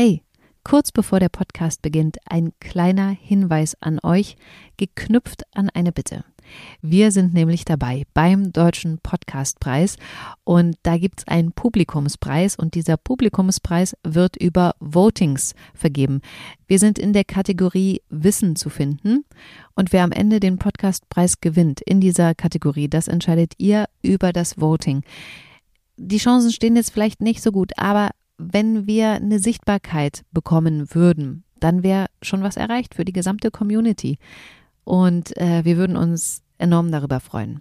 Hey, kurz bevor der Podcast beginnt, ein kleiner Hinweis an euch, geknüpft an eine Bitte. Wir sind nämlich dabei beim Deutschen Podcastpreis und da gibt es einen Publikumspreis und dieser Publikumspreis wird über Votings vergeben. Wir sind in der Kategorie Wissen zu finden und wer am Ende den Podcastpreis gewinnt in dieser Kategorie, das entscheidet ihr über das Voting. Die Chancen stehen jetzt vielleicht nicht so gut, aber wenn wir eine Sichtbarkeit bekommen würden, dann wäre schon was erreicht für die gesamte Community. Und äh, wir würden uns enorm darüber freuen.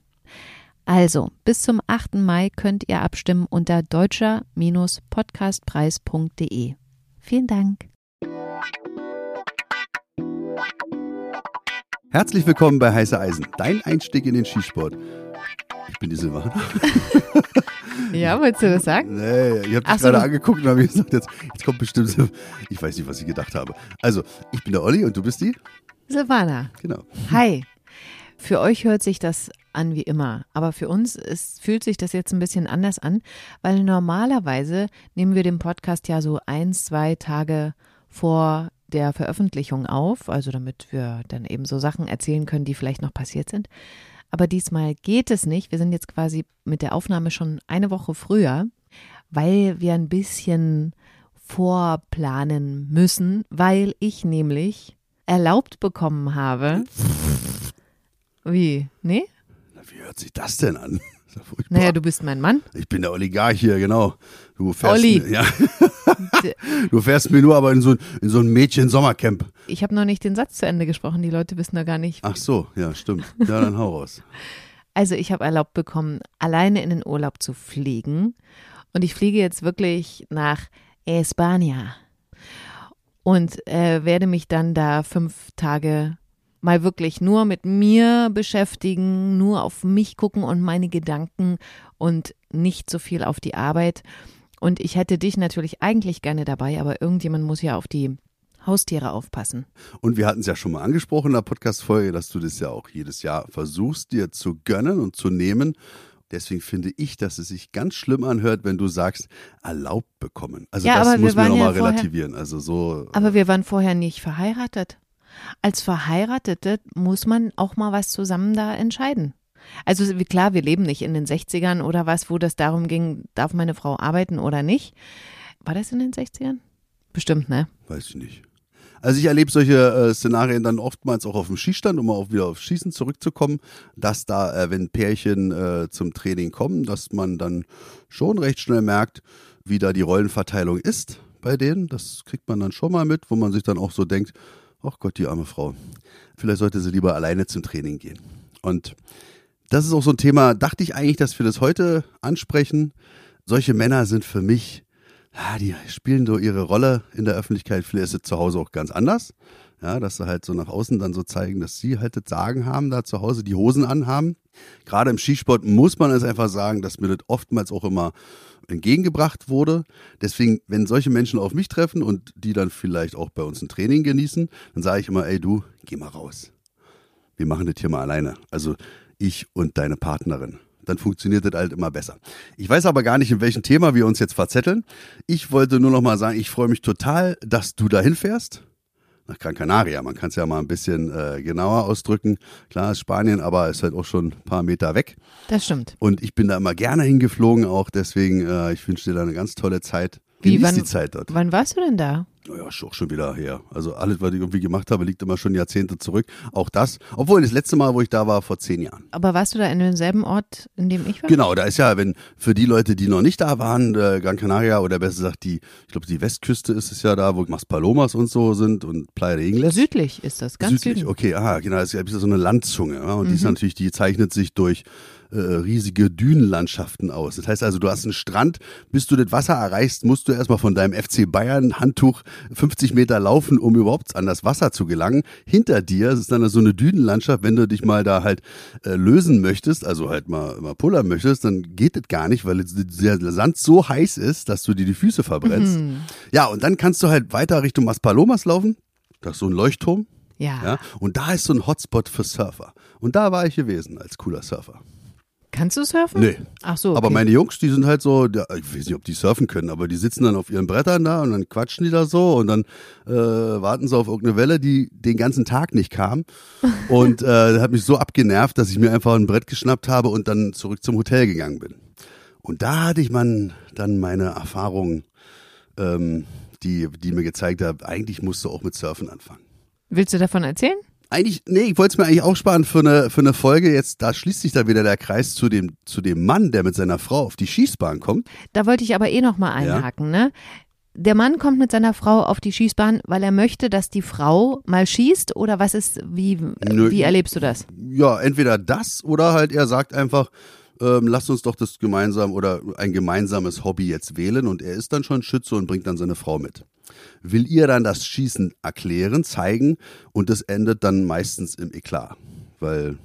Also, bis zum 8. Mai könnt ihr abstimmen unter deutscher-podcastpreis.de. Vielen Dank. Herzlich willkommen bei Heiße Eisen, dein Einstieg in den Skisport. Ich bin die Silvana. Ja, wolltest du das sagen? Nee, ich habe dich so. gerade angeguckt und habe gesagt, jetzt, jetzt kommt bestimmt. Ich weiß nicht, was ich gedacht habe. Also, ich bin der Olli und du bist die? Silvana. Genau. Hi. Für euch hört sich das an wie immer, aber für uns ist, fühlt sich das jetzt ein bisschen anders an, weil normalerweise nehmen wir den Podcast ja so ein, zwei Tage vor der Veröffentlichung auf, also damit wir dann eben so Sachen erzählen können, die vielleicht noch passiert sind. Aber diesmal geht es nicht. Wir sind jetzt quasi mit der Aufnahme schon eine Woche früher, weil wir ein bisschen vorplanen müssen, weil ich nämlich erlaubt bekommen habe. Wie? Nee? Na, Wie hört sich das denn an? Ja furchtbar. Naja, du bist mein Mann. ich bin der Oligarch hier, genau. Du fährst, Olli. Ja, du fährst mir nur aber in so, ein- in so ein Mädchen-Sommercamp. Ich habe noch nicht den Satz zu Ende gesprochen. Die Leute wissen da gar nicht. Ach so, ja, stimmt. Ja, dann hau raus. Also ich habe erlaubt bekommen, alleine in den Urlaub zu fliegen. Und ich fliege jetzt wirklich nach España und äh, werde mich dann da fünf Tage mal wirklich nur mit mir beschäftigen, nur auf mich gucken und meine Gedanken und nicht so viel auf die Arbeit. Und ich hätte dich natürlich eigentlich gerne dabei, aber irgendjemand muss ja auf die Haustiere aufpassen. Und wir hatten es ja schon mal angesprochen in der Podcast-Folge, dass du das ja auch jedes Jahr versuchst, dir zu gönnen und zu nehmen. Deswegen finde ich, dass es sich ganz schlimm anhört, wenn du sagst, erlaubt bekommen. Also Ja, das muss man ja nochmal vorher- relativieren. Also so. Aber wir waren vorher nicht verheiratet. Als Verheiratete muss man auch mal was zusammen da entscheiden. Also klar, wir leben nicht in den 60ern oder was, wo das darum ging, darf meine Frau arbeiten oder nicht. War das in den 60ern? Bestimmt, ne? Weiß ich nicht. Also ich erlebe solche äh, Szenarien dann oftmals auch auf dem Schießstand, um auch wieder auf Schießen zurückzukommen, dass da, äh, wenn Pärchen äh, zum Training kommen, dass man dann schon recht schnell merkt, wie da die Rollenverteilung ist bei denen. Das kriegt man dann schon mal mit, wo man sich dann auch so denkt, ach Gott, die arme Frau. Vielleicht sollte sie lieber alleine zum Training gehen. Und das ist auch so ein Thema, dachte ich eigentlich, dass wir das heute ansprechen. Solche Männer sind für mich ja, die spielen so ihre Rolle in der Öffentlichkeit. Vielleicht ist es zu Hause auch ganz anders. Ja, dass sie halt so nach außen dann so zeigen, dass sie halt das Sagen haben, da zu Hause die Hosen anhaben. Gerade im Skisport muss man es einfach sagen, dass mir das oftmals auch immer entgegengebracht wurde. Deswegen, wenn solche Menschen auf mich treffen und die dann vielleicht auch bei uns ein Training genießen, dann sage ich immer, ey du, geh mal raus. Wir machen das hier mal alleine. Also ich und deine Partnerin dann funktioniert das halt immer besser. Ich weiß aber gar nicht, in welchem Thema wir uns jetzt verzetteln. Ich wollte nur noch mal sagen, ich freue mich total, dass du dahin fährst. Nach Gran Canaria. Man kann es ja mal ein bisschen äh, genauer ausdrücken. Klar ist Spanien, aber ist halt auch schon ein paar Meter weg. Das stimmt. Und ich bin da immer gerne hingeflogen auch. Deswegen, äh, ich wünsche dir da eine ganz tolle Zeit. Wie, wann- die Zeit dort. Wann warst du denn da? Naja, ist auch schon wieder her. Also alles, was ich irgendwie gemacht habe, liegt immer schon Jahrzehnte zurück. Auch das. Obwohl das letzte Mal, wo ich da war, vor zehn Jahren. Aber warst du da in demselben Ort, in dem ich war? Genau, da ist ja, wenn für die Leute, die noch nicht da waren, äh, Gran Canaria oder besser gesagt die, ich glaube die Westküste ist es ja da, wo Maspalomas und so sind und Playa de Ingles. Südlich ist das, ganz Südlich, südlich. okay, aha, genau, das ist ja so eine Landzunge. Ja, und die Mhm. ist natürlich, die zeichnet sich durch äh, riesige Dünenlandschaften aus. Das heißt also, du hast einen Strand, bis du das Wasser erreichst, musst du erstmal von deinem FC Bayern Handtuch 50 Meter laufen, um überhaupt an das Wasser zu gelangen. Hinter dir ist dann so eine Dünenlandschaft, wenn du dich mal da halt äh, lösen möchtest, also halt mal, mal pullern möchtest, dann geht das gar nicht, weil der Sand so heiß ist, dass du dir die Füße verbrennst. Mhm. Ja, und dann kannst du halt weiter Richtung Maspalomas laufen. Das ist so ein Leuchtturm. Ja. Ja, und da ist so ein Hotspot für Surfer. Und da war ich gewesen als cooler Surfer. Kannst du surfen? Nee. Ach so. Okay. Aber meine Jungs, die sind halt so, ich weiß nicht, ob die surfen können, aber die sitzen dann auf ihren Brettern da und dann quatschen die da so und dann äh, warten sie auf irgendeine Welle, die den ganzen Tag nicht kam. Und äh, hat mich so abgenervt, dass ich mir einfach ein Brett geschnappt habe und dann zurück zum Hotel gegangen bin. Und da hatte ich man dann meine Erfahrungen, ähm, die, die mir gezeigt hat, eigentlich musst du auch mit Surfen anfangen. Willst du davon erzählen? Eigentlich, nee, ich wollte es mir eigentlich auch sparen für eine, für eine Folge. Jetzt, da schließt sich da wieder der Kreis zu dem, zu dem Mann, der mit seiner Frau auf die Schießbahn kommt. Da wollte ich aber eh nochmal einhaken, ja. ne? Der Mann kommt mit seiner Frau auf die Schießbahn, weil er möchte, dass die Frau mal schießt oder was ist, wie, Nö, wie erlebst du das? Ja, entweder das oder halt er sagt einfach, ähm, lasst uns doch das gemeinsam oder ein gemeinsames Hobby jetzt wählen und er ist dann schon Schütze und bringt dann seine Frau mit. Will ihr dann das Schießen erklären, zeigen und das endet dann meistens im Eklat, weil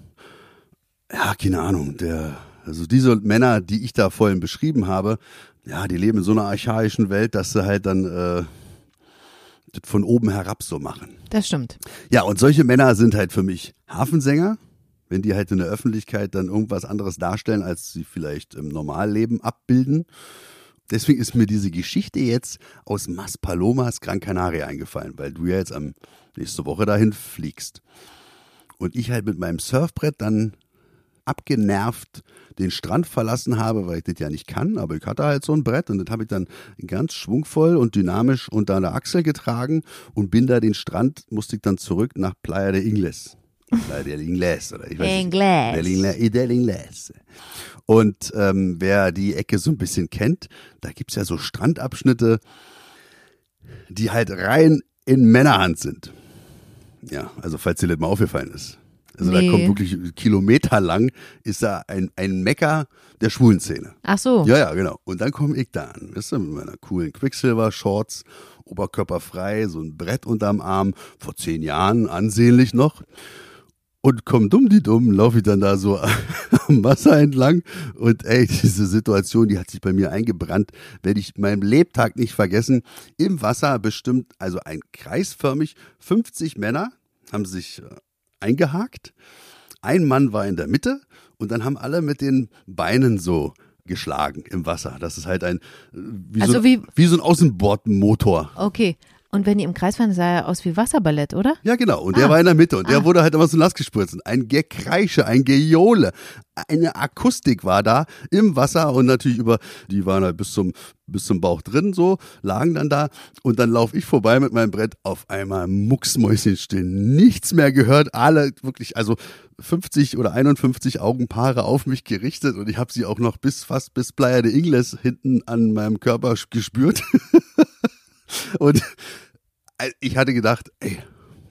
ja, keine Ahnung, der also diese Männer, die ich da vorhin beschrieben habe, ja, die leben in so einer archaischen Welt, dass sie halt dann äh, von oben herab so machen. Das stimmt. Ja, und solche Männer sind halt für mich Hafensänger, wenn die halt in der Öffentlichkeit dann irgendwas anderes darstellen, als sie vielleicht im Normalleben abbilden. Deswegen ist mir diese Geschichte jetzt aus Maspalomas Gran Canaria eingefallen, weil du ja jetzt am nächste Woche dahin fliegst. Und ich halt mit meinem Surfbrett dann abgenervt den Strand verlassen habe, weil ich das ja nicht kann, aber ich hatte halt so ein Brett und das habe ich dann ganz schwungvoll und dynamisch unter der Achsel getragen und bin da den Strand, musste ich dann zurück nach Playa de Ingles. Del Inglés, oder ich weiß Inglés. Del, Inglés. Del Inglés. Und ähm, wer die Ecke so ein bisschen kennt, da gibt's ja so Strandabschnitte, die halt rein in Männerhand sind. Ja, also falls dir das mal aufgefallen ist. Also nee. da kommt wirklich kilometerlang ist da ein, ein Mecker der schwulen Szene. Ach so. Ja, ja, genau. Und dann komme ich da an, weißt du, mit meiner coolen Quicksilver-Shorts, oberkörperfrei, so ein Brett unterm Arm, vor zehn Jahren ansehnlich noch. Und komm dumm die dumm, laufe ich dann da so am Wasser entlang. Und ey, diese Situation, die hat sich bei mir eingebrannt, werde ich meinem Lebtag nicht vergessen. Im Wasser bestimmt, also ein kreisförmig, 50 Männer haben sich äh, eingehakt. Ein Mann war in der Mitte und dann haben alle mit den Beinen so geschlagen im Wasser. Das ist halt ein, äh, wie, also so, wie, wie so ein Außenbordmotor. Okay. Und wenn die im Kreis fahren, sah er aus wie Wasserballett, oder? Ja, genau. Und ah. der war in der Mitte und der ah. wurde halt immer so nass gespritzt. Ein Gekreische, ein Gejohle, eine Akustik war da im Wasser und natürlich über, die waren halt bis zum, bis zum Bauch drin so, lagen dann da und dann laufe ich vorbei mit meinem Brett, auf einmal mucksmäuschenstill, nichts mehr gehört, alle wirklich, also 50 oder 51 Augenpaare auf mich gerichtet und ich habe sie auch noch bis fast bis Playa de Ingles hinten an meinem Körper gespürt. und ich hatte gedacht, ey,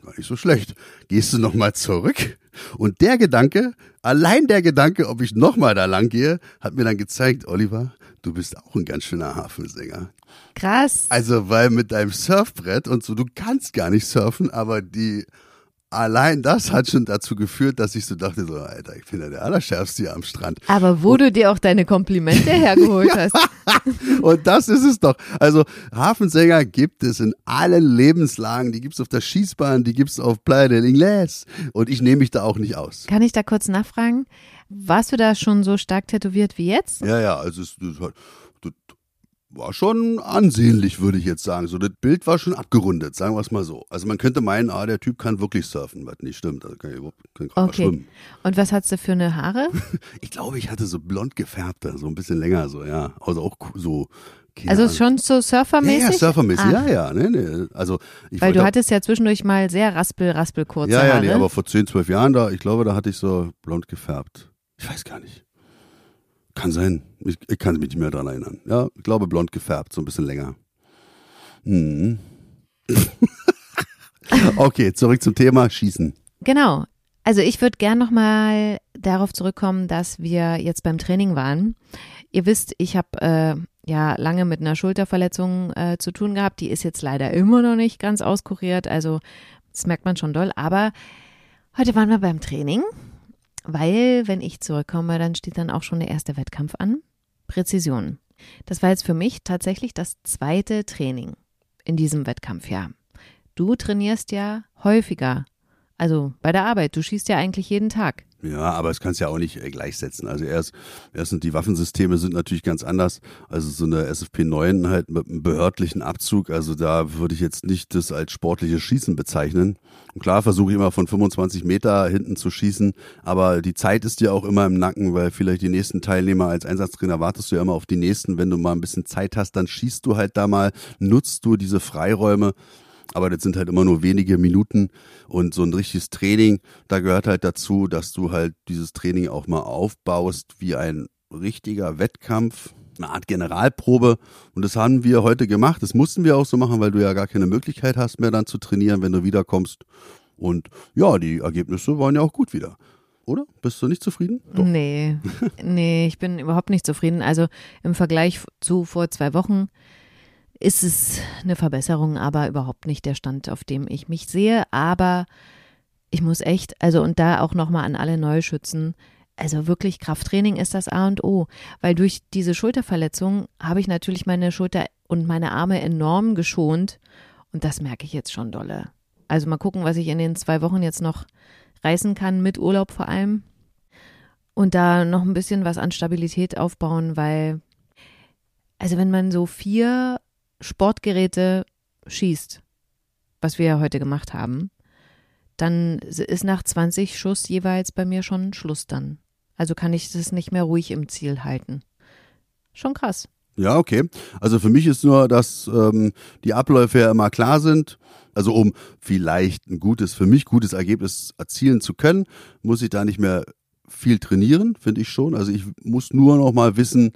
gar nicht so schlecht. Gehst du nochmal zurück? Und der Gedanke, allein der Gedanke, ob ich nochmal da lang gehe, hat mir dann gezeigt, Oliver, du bist auch ein ganz schöner Hafensänger. Krass. Also, weil mit deinem Surfbrett und so, du kannst gar nicht surfen, aber die allein das hat schon dazu geführt, dass ich so dachte, so, Alter, ich bin ja der Allerschärfste hier am Strand. Aber wo und, du dir auch deine Komplimente hergeholt hast. und das ist es doch. Also Hafensänger gibt es in allen Lebenslagen. Die gibt es auf der Schießbahn, die gibt es auf Playa del Inglés. Und ich nehme mich da auch nicht aus. Kann ich da kurz nachfragen? Warst du da schon so stark tätowiert wie jetzt? Ja, ja, also es, es war schon ansehnlich, würde ich jetzt sagen. So, das Bild war schon abgerundet, sagen wir es mal so. Also man könnte meinen, ah, der Typ kann wirklich surfen, was nicht stimmt. Also kann, kann okay. schwimmen. Und was hast du für eine Haare? ich glaube, ich hatte so blond gefärbte, so ein bisschen länger, so, ja. Also auch so. Also schon so surfermäßig? Ja, ja surfermäßig, Ach. ja, ja. Nee, nee. Also, ich Weil du hattest ja zwischendurch mal sehr raspel, raspel kurze ja, ja, Haare. Ja, nee, aber vor 10, 12 Jahren da, ich glaube, da hatte ich so blond gefärbt. Ich weiß gar nicht. Kann sein. Ich, ich kann mich nicht mehr daran erinnern. Ja, ich glaube blond gefärbt, so ein bisschen länger. Hm. okay, zurück zum Thema Schießen. Genau. Also ich würde gern nochmal darauf zurückkommen, dass wir jetzt beim Training waren. Ihr wisst, ich habe äh, ja lange mit einer Schulterverletzung äh, zu tun gehabt. Die ist jetzt leider immer noch nicht ganz auskuriert. Also das merkt man schon doll. Aber heute waren wir beim Training weil, wenn ich zurückkomme, dann steht dann auch schon der erste Wettkampf an. Präzision. Das war jetzt für mich tatsächlich das zweite Training in diesem Wettkampfjahr. Du trainierst ja häufiger Also bei der Arbeit, du schießt ja eigentlich jeden Tag. Ja, aber es kannst ja auch nicht äh, gleichsetzen. Also erst, erstens die Waffensysteme sind natürlich ganz anders. Also so eine SFP 9 halt mit einem behördlichen Abzug. Also da würde ich jetzt nicht das als sportliches Schießen bezeichnen. Und klar versuche ich immer von 25 Meter hinten zu schießen, aber die Zeit ist dir auch immer im Nacken, weil vielleicht die nächsten Teilnehmer als Einsatztrainer wartest du ja immer auf die nächsten. Wenn du mal ein bisschen Zeit hast, dann schießt du halt da mal, nutzt du diese Freiräume aber das sind halt immer nur wenige Minuten und so ein richtiges Training, da gehört halt dazu, dass du halt dieses Training auch mal aufbaust wie ein richtiger Wettkampf, eine Art Generalprobe und das haben wir heute gemacht. Das mussten wir auch so machen, weil du ja gar keine Möglichkeit hast mehr dann zu trainieren, wenn du wiederkommst. Und ja, die Ergebnisse waren ja auch gut wieder. Oder? Bist du nicht zufrieden? Doch. Nee, nee, ich bin überhaupt nicht zufrieden. Also im Vergleich zu vor zwei Wochen ist es eine Verbesserung, aber überhaupt nicht der Stand, auf dem ich mich sehe. Aber ich muss echt, also und da auch nochmal an alle Neuschützen, also wirklich Krafttraining ist das A und O, weil durch diese Schulterverletzung habe ich natürlich meine Schulter und meine Arme enorm geschont und das merke ich jetzt schon dolle. Also mal gucken, was ich in den zwei Wochen jetzt noch reißen kann, mit Urlaub vor allem. Und da noch ein bisschen was an Stabilität aufbauen, weil, also wenn man so vier Sportgeräte schießt, was wir ja heute gemacht haben, dann ist nach 20 Schuss jeweils bei mir schon Schluss dann. Also kann ich das nicht mehr ruhig im Ziel halten. Schon krass. Ja, okay. Also für mich ist nur, dass ähm, die Abläufe ja immer klar sind. Also um vielleicht ein gutes, für mich gutes Ergebnis erzielen zu können, muss ich da nicht mehr viel trainieren, finde ich schon. Also ich muss nur noch mal wissen,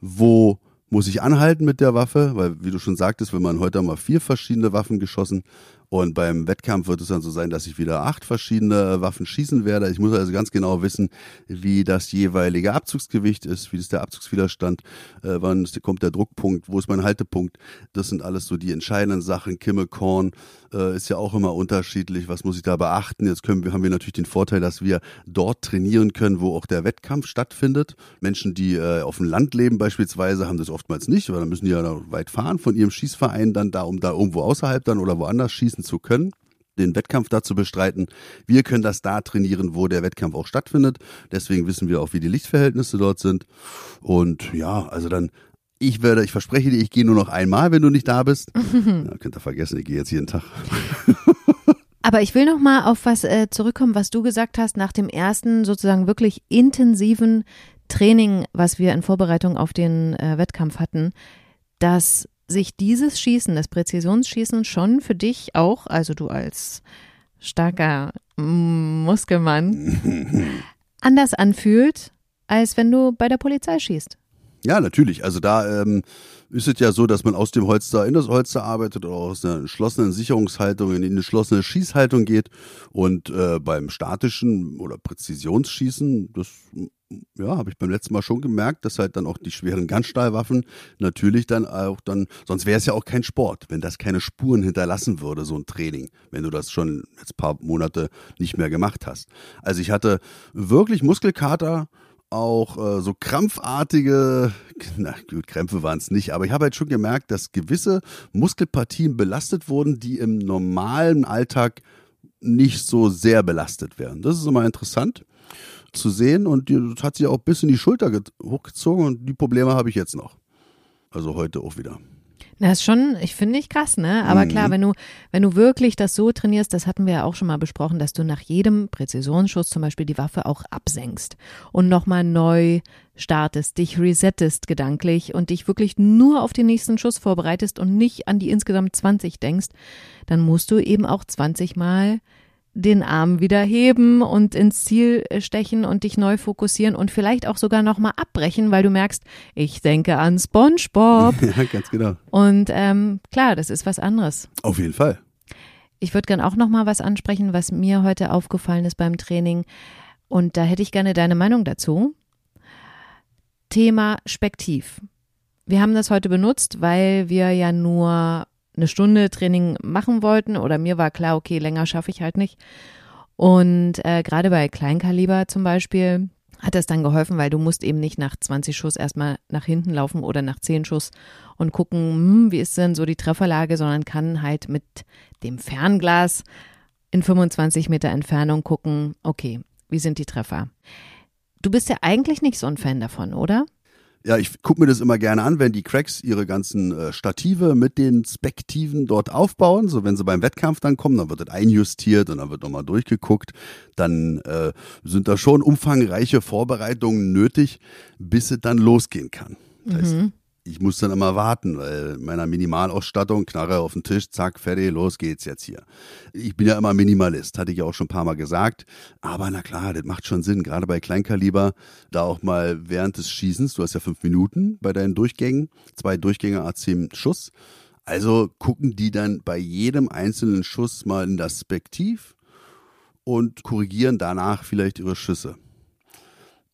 wo muss ich anhalten mit der Waffe, weil wie du schon sagtest, wenn man heute mal vier verschiedene Waffen geschossen und beim Wettkampf wird es dann so sein, dass ich wieder acht verschiedene Waffen schießen werde. Ich muss also ganz genau wissen, wie das jeweilige Abzugsgewicht ist, wie ist der Abzugswiderstand, äh, wann kommt der Druckpunkt, wo ist mein Haltepunkt. Das sind alles so die entscheidenden Sachen. Kimme, Korn äh, ist ja auch immer unterschiedlich. Was muss ich da beachten? Jetzt können wir, haben wir natürlich den Vorteil, dass wir dort trainieren können, wo auch der Wettkampf stattfindet. Menschen, die äh, auf dem Land leben beispielsweise, haben das oftmals nicht, weil dann müssen die ja weit fahren von ihrem Schießverein dann da, um da irgendwo außerhalb dann oder woanders schießen schießen zu können den Wettkampf dazu bestreiten. Wir können das da trainieren, wo der Wettkampf auch stattfindet. Deswegen wissen wir auch, wie die Lichtverhältnisse dort sind. Und ja, also dann, ich werde, ich verspreche dir, ich gehe nur noch einmal, wenn du nicht da bist. ja, könnt ihr vergessen, ich gehe jetzt jeden Tag. Aber ich will noch mal auf was äh, zurückkommen, was du gesagt hast nach dem ersten sozusagen wirklich intensiven Training, was wir in Vorbereitung auf den äh, Wettkampf hatten, dass sich dieses Schießen, das Präzisionsschießen schon für dich auch, also du als starker Muskelmann, anders anfühlt, als wenn du bei der Polizei schießt. Ja, natürlich. Also da ähm, ist es ja so, dass man aus dem Holster in das Holster arbeitet oder aus einer geschlossenen Sicherungshaltung in eine geschlossene Schießhaltung geht. Und äh, beim statischen oder Präzisionsschießen, das ja, habe ich beim letzten Mal schon gemerkt, dass halt dann auch die schweren Ganzstahlwaffen natürlich dann auch dann, sonst wäre es ja auch kein Sport, wenn das keine Spuren hinterlassen würde, so ein Training, wenn du das schon jetzt paar Monate nicht mehr gemacht hast. Also ich hatte wirklich Muskelkater, auch äh, so krampfartige, na gut, Krämpfe waren es nicht, aber ich habe halt schon gemerkt, dass gewisse Muskelpartien belastet wurden, die im normalen Alltag nicht so sehr belastet werden. Das ist immer interessant zu sehen und das hat sich auch bis in die Schulter hochgezogen und die Probleme habe ich jetzt noch. Also heute auch wieder. Das ist schon, ich finde ich krass, ne? Aber mhm. klar, wenn du, wenn du wirklich das so trainierst, das hatten wir ja auch schon mal besprochen, dass du nach jedem Präzisionsschuss zum Beispiel die Waffe auch absenkst und nochmal neu startest, dich resettest gedanklich und dich wirklich nur auf den nächsten Schuss vorbereitest und nicht an die insgesamt 20 denkst, dann musst du eben auch 20 Mal den Arm wieder heben und ins Ziel äh, stechen und dich neu fokussieren und vielleicht auch sogar nochmal abbrechen, weil du merkst, ich denke an SpongeBob. ja, ganz genau. Und ähm, klar, das ist was anderes. Auf jeden Fall. Ich würde gern auch nochmal was ansprechen, was mir heute aufgefallen ist beim Training. Und da hätte ich gerne deine Meinung dazu. Thema Spektiv. Wir haben das heute benutzt, weil wir ja nur eine Stunde Training machen wollten oder mir war klar, okay, länger schaffe ich halt nicht. Und äh, gerade bei Kleinkaliber zum Beispiel hat das dann geholfen, weil du musst eben nicht nach 20 Schuss erstmal nach hinten laufen oder nach 10 Schuss und gucken, hm, wie ist denn so die Trefferlage, sondern kann halt mit dem Fernglas in 25 Meter Entfernung gucken, okay, wie sind die Treffer? Du bist ja eigentlich nicht so ein Fan davon, oder? Ja, ich gucke mir das immer gerne an, wenn die Cracks ihre ganzen äh, Stative mit den Spektiven dort aufbauen. So, wenn sie beim Wettkampf dann kommen, dann wird das einjustiert und dann wird nochmal durchgeguckt. Dann äh, sind da schon umfangreiche Vorbereitungen nötig, bis es dann losgehen kann. Das heißt, Mhm. Ich muss dann immer warten, weil meiner Minimalausstattung, Knarre auf den Tisch, zack, fertig, los geht's jetzt hier. Ich bin ja immer Minimalist, hatte ich ja auch schon ein paar Mal gesagt. Aber na klar, das macht schon Sinn, gerade bei Kleinkaliber, da auch mal während des Schießens, du hast ja fünf Minuten bei deinen Durchgängen, zwei Durchgänge A10 Schuss. Also gucken die dann bei jedem einzelnen Schuss mal in das Spektiv und korrigieren danach vielleicht ihre Schüsse.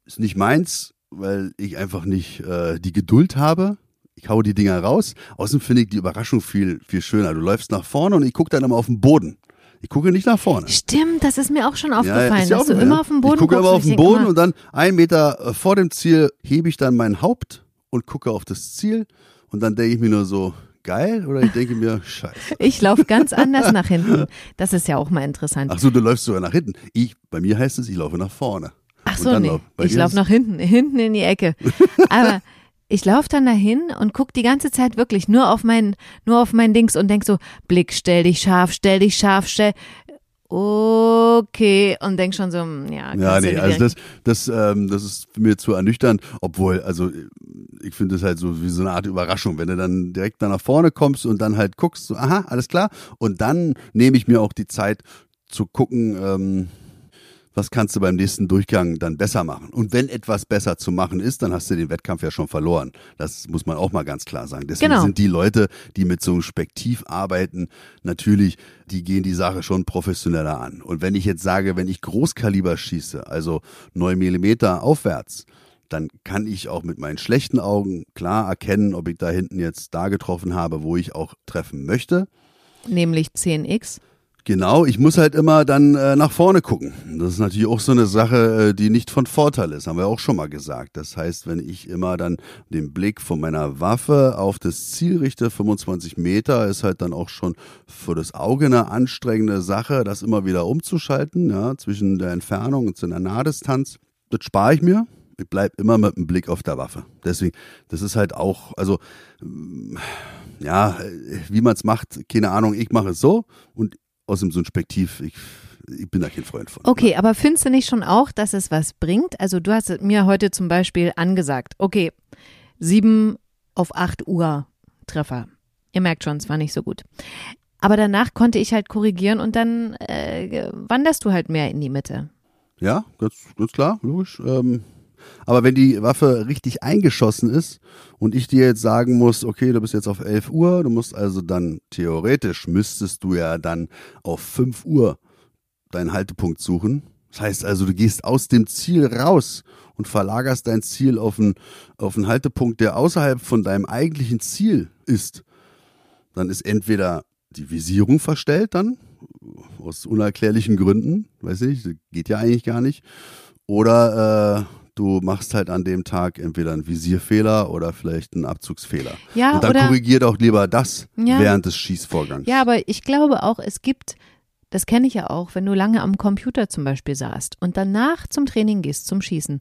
Ist nicht meins, weil ich einfach nicht äh, die Geduld habe. Ich hau die Dinger raus. Außerdem finde ich die Überraschung viel, viel schöner. Du läufst nach vorne und ich gucke dann immer auf den Boden. Ich gucke nicht nach vorne. Stimmt, das ist mir auch schon aufgefallen, ist ja dass du immer ja. auf den Boden Ich gucke guckst. immer und auf den Boden immer, und dann einen Meter äh, vor dem Ziel hebe ich dann mein Haupt und gucke auf das Ziel. Und dann denke ich mir nur so, geil? Oder ich denke mir, scheiße. ich laufe ganz anders nach hinten. Das ist ja auch mal interessant. Ach so, du läufst sogar nach hinten. Ich, bei mir heißt es, ich laufe nach vorne. Ach so, nee. lauf- Ich laufe nach hinten, hinten in die Ecke. Aber ich laufe dann dahin und guck die ganze Zeit wirklich nur auf mein, nur auf mein Dings und denk so, Blick, stell dich scharf, stell dich scharf, stell. Okay. Und denk schon so, hm, ja, Ja, nee, also das, das, ähm, das ist mir zu ernüchternd, obwohl, also ich finde es halt so wie so eine Art Überraschung, wenn du dann direkt da nach vorne kommst und dann halt guckst, so, aha, alles klar. Und dann nehme ich mir auch die Zeit zu gucken, ähm, was kannst du beim nächsten Durchgang dann besser machen. Und wenn etwas besser zu machen ist, dann hast du den Wettkampf ja schon verloren. Das muss man auch mal ganz klar sagen. Deswegen Genau. sind die Leute, die mit so einem Spektiv arbeiten, natürlich, die gehen die Sache schon professioneller an. Und wenn ich jetzt sage, wenn ich Großkaliber schieße, also 9 Millimeter aufwärts, dann kann ich auch mit meinen schlechten Augen klar erkennen, ob ich da hinten jetzt da getroffen habe, wo ich auch treffen möchte. nämlich 10x. Genau, ich muss halt immer dann äh, nach vorne gucken. Das ist natürlich auch so eine Sache, äh, die nicht von Vorteil ist, haben wir auch schon mal gesagt. Das heißt, wenn ich immer dann den Blick von meiner Waffe auf das Ziel richte, 25 Meter, ist halt dann auch schon für das Auge eine anstrengende Sache, das immer wieder umzuschalten, ja, zwischen der Entfernung und zu einer Nahdistanz. Das spare ich mir. Ich bleib immer mit dem Blick auf der Waffe. Deswegen, das ist halt auch, also ähm, ja, äh, wie man es macht, keine Ahnung, ich mache es so und aus dem so ein Spektiv, ich, ich bin da kein Freund von. Okay, aber findest du nicht schon auch, dass es was bringt? Also du hast mir heute zum Beispiel angesagt, okay, 7 auf 8 Uhr Treffer. Ihr merkt schon, es war nicht so gut. Aber danach konnte ich halt korrigieren und dann äh, wanderst du halt mehr in die Mitte. Ja, ganz, ganz klar, logisch. Ähm, aber wenn die Waffe richtig eingeschossen ist und ich dir jetzt sagen muss, okay, du bist jetzt auf 11 Uhr, du musst also dann theoretisch müsstest du ja dann auf 5 Uhr deinen Haltepunkt suchen. Das heißt also, du gehst aus dem Ziel raus und verlagerst dein Ziel auf einen, auf einen Haltepunkt, der außerhalb von deinem eigentlichen Ziel ist. Dann ist entweder die Visierung verstellt dann, aus unerklärlichen Gründen, weiß ich geht ja eigentlich gar nicht. Oder äh, du machst halt an dem Tag entweder einen Visierfehler oder vielleicht einen Abzugsfehler. Ja, Und dann oder korrigier doch lieber das Ja. während des Schießvorgangs. Ja, aber ich glaube auch, es gibt, das kenne ich ja auch, wenn du lange am Computer zum Beispiel saßt und danach zum Training gehst, zum Schießen.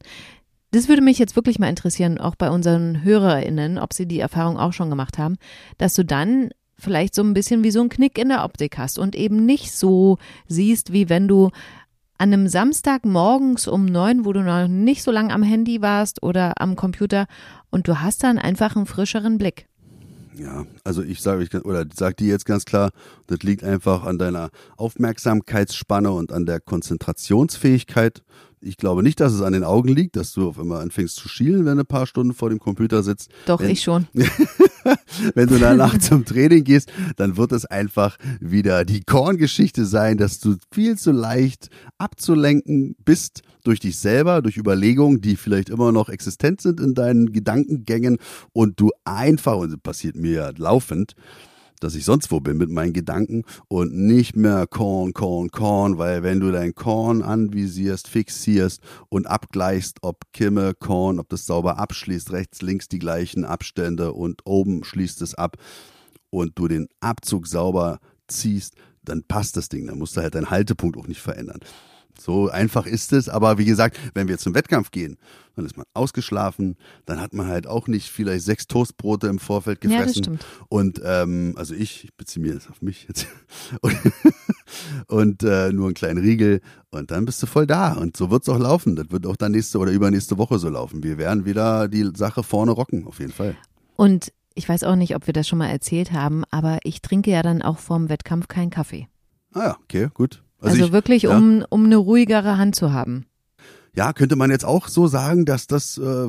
Das würde mich jetzt wirklich mal interessieren, auch bei unseren HörerInnen, ob sie die Erfahrung auch schon gemacht haben, dass du dann vielleicht so ein bisschen wie so ein Knick in der Optik hast und eben nicht so siehst, wie wenn du an einem Samstag morgens um neun, wo du noch nicht so lange am Handy warst oder am Computer und du hast dann einfach einen frischeren Blick. Ja, also ich sage, ich, oder sag dir jetzt ganz klar, das liegt einfach an deiner Aufmerksamkeitsspanne und an der Konzentrationsfähigkeit. Ich glaube nicht, dass es an den Augen liegt, dass du auf einmal anfängst zu schielen, wenn du ein paar Stunden vor dem Computer sitzt. Doch, Wenn- ich schon. wenn du danach zum Training gehst, dann wird es einfach wieder die Korngeschichte sein, dass du viel zu leicht abzulenken bist durch dich selber, durch Überlegungen, die vielleicht immer noch existent sind in deinen Gedankengängen und du einfach, und das passiert mir ja laufend, dass ich sonst wo bin mit meinen Gedanken und nicht mehr Korn, Korn, Korn, weil wenn du dein Korn anvisierst, fixierst und abgleichst, ob Kimme, Korn, ob das sauber abschließt, rechts, links die gleichen Abstände und oben schließt es ab und du den Abzug sauber ziehst, dann passt das Ding. Dann musst du halt deinen Haltepunkt auch nicht verändern. So einfach ist es, aber wie gesagt, wenn wir zum Wettkampf gehen, dann ist man ausgeschlafen, dann hat man halt auch nicht vielleicht sechs Toastbrote im Vorfeld gefressen. Ja, das stimmt. Und ähm, also ich, ich beziehe mir das auf mich jetzt. Und, und äh, nur einen kleinen Riegel und dann bist du voll da. Und so wird es auch laufen. Das wird auch dann nächste oder übernächste Woche so laufen. Wir werden wieder die Sache vorne rocken, auf jeden Fall. Und ich weiß auch nicht, ob wir das schon mal erzählt haben, aber ich trinke ja dann auch vorm Wettkampf keinen Kaffee. Ah ja, okay, gut. Also, also ich, wirklich, ja. um, um eine ruhigere Hand zu haben. Ja, könnte man jetzt auch so sagen, dass das äh,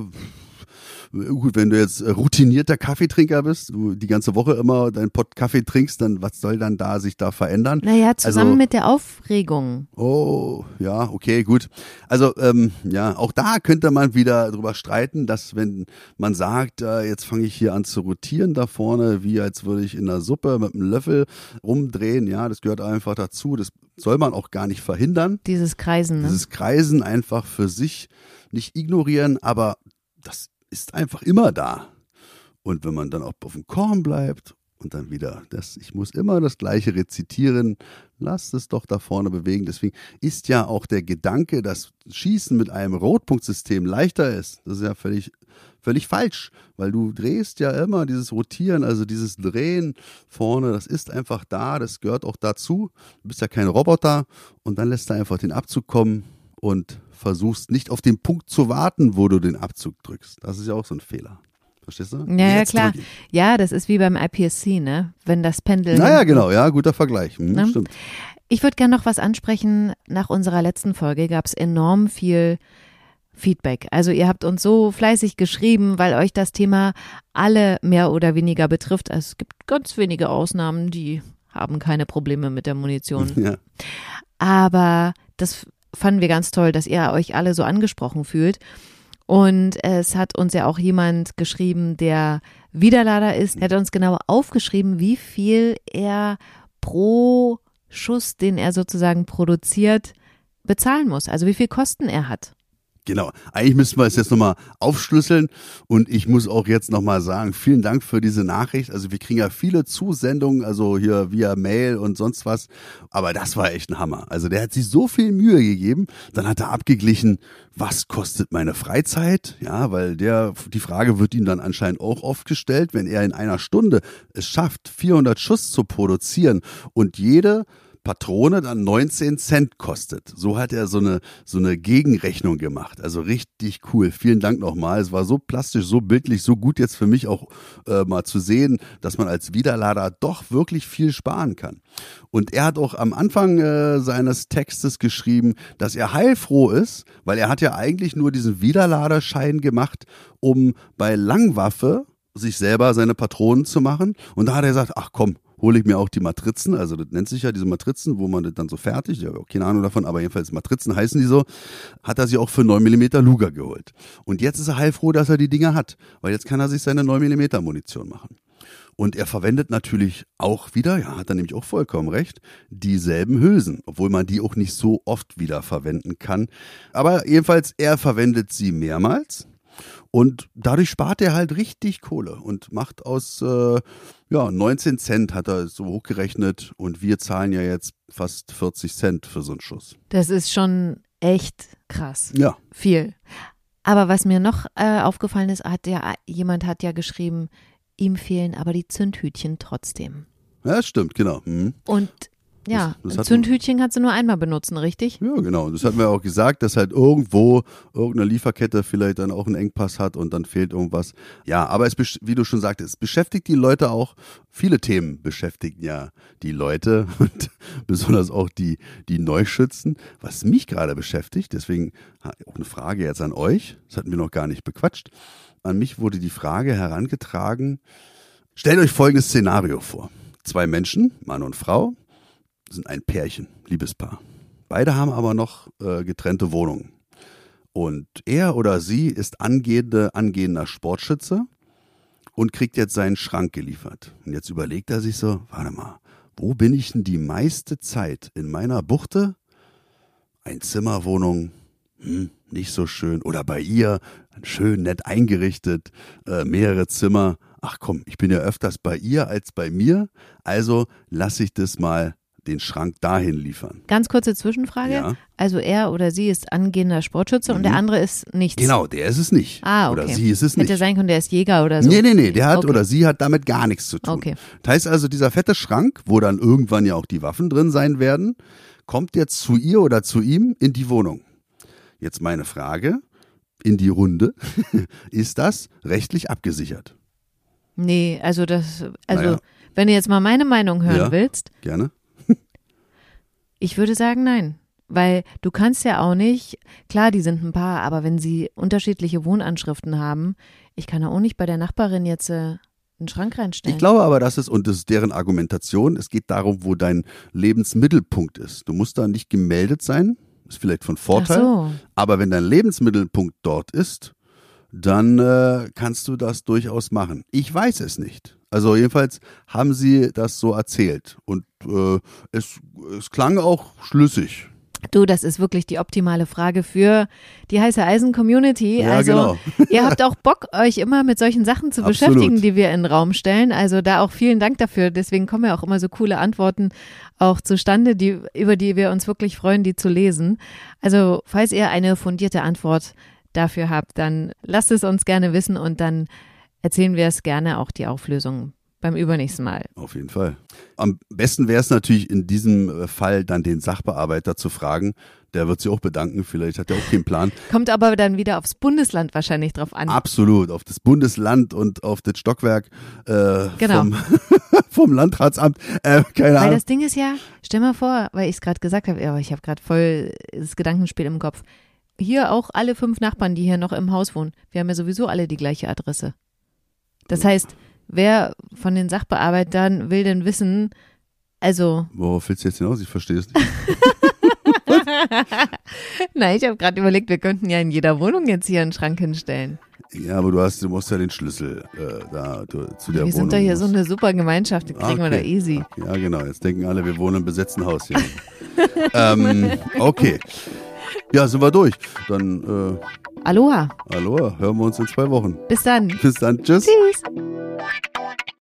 gut, wenn du jetzt routinierter Kaffeetrinker bist, du die ganze Woche immer deinen Pott Kaffee trinkst, dann was soll dann da sich da verändern? Naja, zusammen also, mit der Aufregung. Oh, ja, okay, gut. Also ähm, ja, auch da könnte man wieder drüber streiten, dass wenn man sagt, äh, jetzt fange ich hier an zu rotieren da vorne, wie als würde ich in der Suppe mit einem Löffel rumdrehen, ja, das gehört einfach dazu. Das soll man auch gar nicht verhindern. Dieses Kreisen, ne? Dieses Kreisen einfach für sich nicht ignorieren, aber das ist einfach immer da. Und wenn man dann auch auf dem Korn bleibt und dann wieder das, ich muss immer das Gleiche rezitieren, lasst es doch da vorne bewegen. Deswegen ist ja auch der Gedanke, dass Schießen mit einem Rotpunktsystem leichter ist. Das ist ja völlig, völlig falsch, weil du drehst ja immer dieses Rotieren, also dieses Drehen vorne, das ist einfach da, das gehört auch dazu. Du bist ja kein Roboter und dann lässt er einfach den Abzug kommen und versuchst nicht auf den Punkt zu warten, wo du den Abzug drückst. Das ist ja auch so ein Fehler. Verstehst du? Ja, ja klar. Ja, das ist wie beim IPSC, ne? Wenn das Pendel. Naja, genau, ja, guter Vergleich. Hm, ne? Stimmt. Ich würde gerne noch was ansprechen. Nach unserer letzten Folge gab es enorm viel Feedback. Also ihr habt uns so fleißig geschrieben, weil euch das Thema alle mehr oder weniger betrifft. Also es gibt ganz wenige Ausnahmen, die haben keine Probleme mit der Munition. Ja. Aber das fanden wir ganz toll, dass ihr euch alle so angesprochen fühlt. Und es hat uns ja auch jemand geschrieben, der Wiederlader ist. Er hat uns genau aufgeschrieben, wie viel er pro Schuss, den er sozusagen produziert, bezahlen muss. Also wie viel Kosten er hat. Genau. Eigentlich müssen wir es jetzt nochmal aufschlüsseln und ich muss auch jetzt nochmal sagen, vielen Dank für diese Nachricht. Also wir kriegen ja viele Zusendungen, also hier via Mail und sonst was. Aber das war echt ein Hammer. Also der hat sich so viel Mühe gegeben. Dann hat er abgeglichen, was kostet meine Freizeit? Ja, weil der, die Frage wird ihm dann anscheinend auch oft gestellt, wenn er in einer Stunde es schafft, 400 Schuss zu produzieren und jede Patrone dann 19 Cent kostet. So hat er so eine, so eine Gegenrechnung gemacht. Also richtig cool. Vielen Dank nochmal. Es war so plastisch, so bildlich, so gut jetzt für mich auch äh, mal zu sehen, dass man als Wiederlader doch wirklich viel sparen kann. Und er hat auch am Anfang äh, seines Textes geschrieben, dass er heilfroh ist, weil er hat ja eigentlich nur diesen Wiederladerschein gemacht, um bei Langwaffe sich selber seine Patronen zu machen. Und da hat er gesagt, ach komm, hole ich mir auch die Matrizen, also das nennt sich ja diese Matrizen, wo man das dann so fertig, ich habe auch keine Ahnung davon, aber jedenfalls Matrizen heißen die so, hat er sich auch für 9 mm Luger geholt. Und jetzt ist er heilfroh, dass er die Dinger hat, weil jetzt kann er sich seine 9 mm Munition machen. Und er verwendet natürlich auch wieder, ja, hat er nämlich auch vollkommen recht, dieselben Hülsen, obwohl man die auch nicht so oft wieder verwenden kann. Aber jedenfalls, er verwendet sie mehrmals und dadurch spart er halt richtig Kohle und macht aus äh, ja, 19 Cent hat er so hochgerechnet und wir zahlen ja jetzt fast 40 Cent für so einen Schuss. Das ist schon echt krass. Ja. Viel. Aber was mir noch äh, aufgefallen ist, hat ja jemand hat ja geschrieben, ihm fehlen aber die Zündhütchen trotzdem. Ja, stimmt, genau. Mhm. Und ja, das, das Zündhütchen kannst du nur einmal benutzen, richtig? Ja, genau. Das hatten wir auch gesagt, dass halt irgendwo irgendeine Lieferkette vielleicht dann auch einen Engpass hat und dann fehlt irgendwas. Ja, aber es, wie du schon sagtest, es beschäftigt die Leute auch. Viele Themen beschäftigen ja die Leute und besonders auch die, die Neuschützen. Was mich gerade beschäftigt, deswegen auch eine Frage jetzt an euch. Das hatten wir noch gar nicht bequatscht. An mich wurde die Frage herangetragen. Stellt euch folgendes Szenario vor. Zwei Menschen, Mann und Frau, sind ein Pärchen, Liebespaar. Beide haben aber noch äh, getrennte Wohnungen. Und er oder sie ist angehende, angehender Sportschütze und kriegt jetzt seinen Schrank geliefert. Und jetzt überlegt er sich so, warte mal, wo bin ich denn die meiste Zeit? In meiner Buchte? Ein Zimmerwohnung? Hm, nicht so schön. Oder bei ihr? Schön nett eingerichtet, äh, mehrere Zimmer. Ach komm, ich bin ja öfters bei ihr als bei mir, also lasse ich das mal den Schrank dahin liefern. Ganz kurze Zwischenfrage. Ja. Also er oder sie ist angehender Sportschütze und der andere ist nichts. Genau, der ist es nicht. Ah, okay. Oder sie ist es nicht. Hätte sein können, der ist Jäger oder so. Nee, nee, nee, der hat Okay. oder sie hat damit gar nichts zu tun. Okay. Das heißt also, dieser fette Schrank, wo dann irgendwann ja auch die Waffen drin sein werden, kommt jetzt zu ihr oder zu ihm in die Wohnung. Jetzt meine Frage in die Runde. ist das rechtlich abgesichert? Nee, also das, also Naja. wenn du jetzt mal meine Meinung hören Ja. willst, Gerne? Ich würde sagen nein. Weil du kannst ja auch nicht, klar, die sind ein Paar, aber wenn sie unterschiedliche Wohnanschriften haben, ich kann ja auch nicht bei der Nachbarin jetzt äh, einen Schrank reinstellen. Ich glaube aber, das ist, und das ist deren Argumentation, es geht darum, wo dein Lebensmittelpunkt ist. Du musst da nicht gemeldet sein, ist vielleicht von Vorteil. Ach so. Aber wenn dein Lebensmittelpunkt dort ist, dann äh, kannst du das durchaus machen. Ich weiß es nicht. Also jedenfalls haben sie das so erzählt und äh, es, es klang auch schlüssig. Du, das ist wirklich die optimale Frage für die heiße Eisen Community. Ja, also genau. ihr habt auch Bock, euch immer mit solchen Sachen zu Absolut. beschäftigen, die wir in den Raum stellen. Also da auch vielen Dank dafür. Deswegen kommen ja auch immer so coole Antworten auch zustande, die, über die wir uns wirklich freuen, die zu lesen. Also falls ihr eine fundierte Antwort dafür habt, dann lasst es uns gerne wissen und dann erzählen wir es gerne auch die Auflösung beim übernächsten Mal. Auf jeden Fall. Am besten wäre es natürlich in diesem äh, Fall dann den Sachbearbeiter zu fragen. Der wird sich auch bedanken. Vielleicht hat er auch keinen Plan. Kommt aber dann wieder aufs Bundesland wahrscheinlich drauf an. Absolut. Auf das Bundesland und auf das Stockwerk äh, Genau. vom, vom Landratsamt. Äh, keine Weil Ahnung. das Ding ist ja, stell mal vor, weil ich es gerade gesagt habe, aber ich habe gerade voll das Gedankenspiel im Kopf. Hier auch alle fünf Nachbarn, die hier noch im Haus wohnen, wir haben ja sowieso alle die gleiche Adresse. Das heißt, wer von den Sachbearbeitern will denn wissen, also, Worauf willst du jetzt hinaus? Ich verstehe es nicht. nein, ich habe gerade überlegt, wir könnten ja in jeder Wohnung jetzt hier einen Schrank hinstellen. Ja, aber du hast, du musst ja den Schlüssel äh, da du, zu der wir Wohnung. sind doch hier so musst- eine super Gemeinschaft, die kriegen wir Okay. da easy. Ja, genau. Jetzt denken alle, wir wohnen im besetzten Haus hier. ähm, okay. Ja, sind wir durch. Dann. Äh, Aloha. Aloha. Hören wir uns in zwei Wochen. Bis dann. Bis dann. Tschüss. Tschüss.